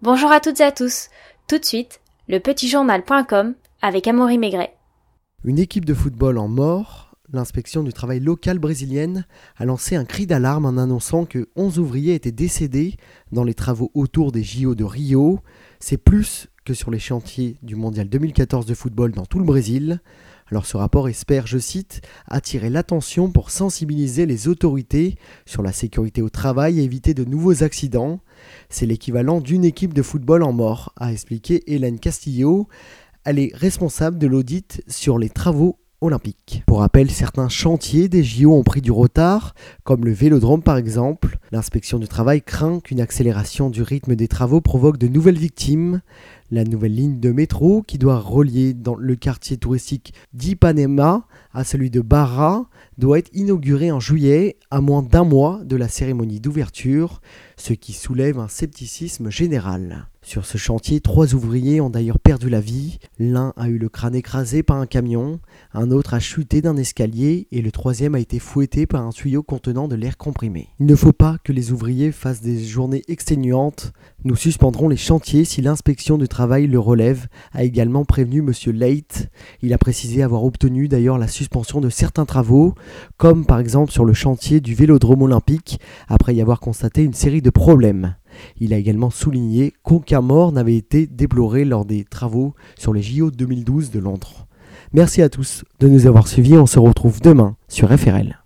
Bonjour à toutes et à tous. Tout de suite, le petitjournal.com avec Amaury Maigret. Une équipe de football en mort, l'inspection du travail local brésilienne a lancé un cri d'alarme en annonçant que 11 ouvriers étaient décédés dans les travaux autour des JO de Rio. C'est plus que sur les chantiers du Mondial 2014 de football dans tout le Brésil. Alors ce rapport espère, je cite, attirer l'attention pour sensibiliser les autorités sur la sécurité au travail et éviter de nouveaux accidents. C'est l'équivalent d'une équipe de football en mort, a expliqué Hélène Castillo. Elle est responsable de l'audit sur les travaux Pour rappel, certains chantiers des JO ont pris du retard, comme le vélodrome par exemple. L'inspection du travail craint qu'une accélération du rythme des travaux provoque de nouvelles victimes. La nouvelle ligne de métro qui doit relier dans le quartier touristique d'Ipanema à celui de Barra doit être inaugurée en juillet, à moins d'un mois de la cérémonie d'ouverture, ce qui soulève un scepticisme général. Sur ce chantier, trois ouvriers ont d'ailleurs perdu la vie. L'un a eu le crâne écrasé par un camion, un autre a chuté d'un escalier et le troisième a été fouetté par un tuyau contenant de l'air comprimé. Il ne faut pas que les ouvriers fassent des journées exténuantes. Nous suspendrons les chantiers si l'inspection du travail le relève, a également prévenu M. Leight. Il a précisé avoir obtenu d'ailleurs la suspension de certains travaux, comme par exemple sur le chantier du vélodrome olympique, après y avoir constaté une série de problèmes. Il a également souligné qu'aucun mort n'avait été déploré lors des travaux sur les JO 2012 de Londres. Merci à tous de nous avoir suivis, on se retrouve demain sur FRL.